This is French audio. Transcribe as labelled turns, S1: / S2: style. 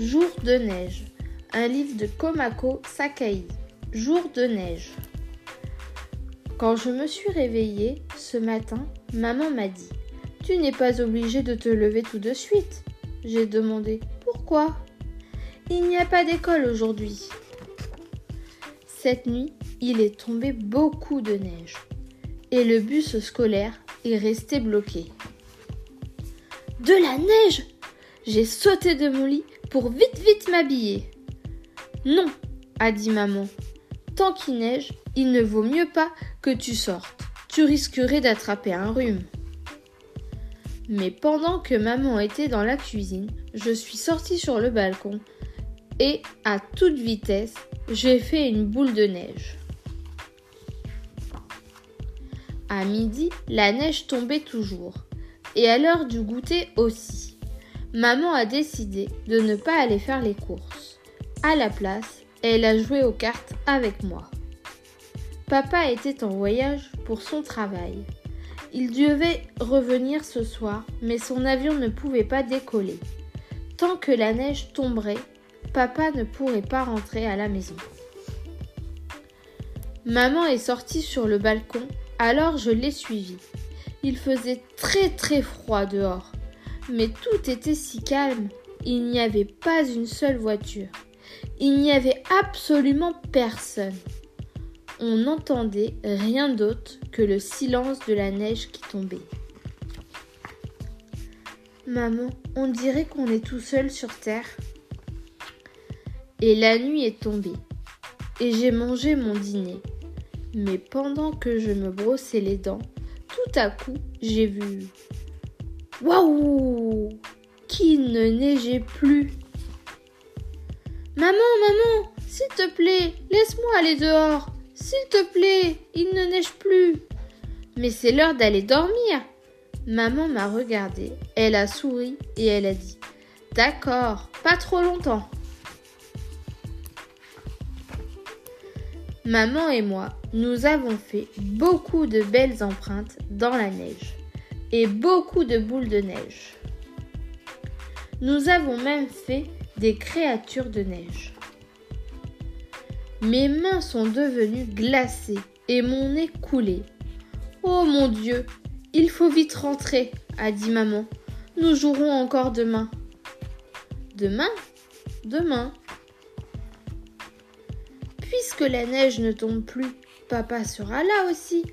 S1: Jour de neige. Un livre de Komako Sakai. Jour de neige. Quand je me suis réveillée ce matin, maman m'a dit Tu n'es pas obligée de te lever tout de suite. J'ai demandé Pourquoi? Il n'y a pas d'école aujourd'hui. Cette nuit, il est tombé beaucoup de neige et le bus scolaire est resté bloqué. De la neige J'ai sauté de mon lit pour vite vite m'habiller. Non, a dit maman. Tant qu'il neige, il ne vaut mieux pas que tu sortes. Tu risquerais d'attraper un rhume. Mais pendant que maman était dans la cuisine, je suis sortie sur le balcon et, à toute vitesse, j'ai fait une boule de neige. À midi, la neige tombait toujours, et à l'heure du goûter aussi. Maman a décidé de ne pas aller faire les courses. À la place, elle a joué aux cartes avec moi. Papa était en voyage pour son travail. Il devait revenir ce soir, mais son avion ne pouvait pas décoller. Tant que la neige tomberait, papa ne pourrait pas rentrer à la maison. Maman est sortie sur le balcon, alors je l'ai suivie. Il faisait très très froid dehors, mais tout était si calme. Il n'y avait pas une seule voiture. Il n'y avait absolument personne. On n'entendait rien d'autre que le silence de la neige qui tombait. Maman, on dirait qu'on est tout seul sur Terre. Et la nuit est tombée. Et j'ai mangé mon dîner. Mais pendant que je me brossais les dents, tout à coup, j'ai vu. Waouh Qu'il ne neigeait plus. Maman, maman, s'il te plaît, laisse-moi aller dehors. S'il te plaît, il ne neige plus. Mais c'est l'heure d'aller dormir. Maman m'a regardée, elle a souri et elle a dit D'accord, pas trop longtemps. Maman et moi, nous avons fait beaucoup de belles empreintes dans la neige et beaucoup de boules de neige. Nous avons même fait des créatures de neige. Mes mains sont devenues glacées et mon nez coulé. Oh mon Dieu, il faut vite rentrer, a dit maman. Nous jouerons encore demain. Demain? Demain Puisque la neige ne tombe plus, papa sera là aussi,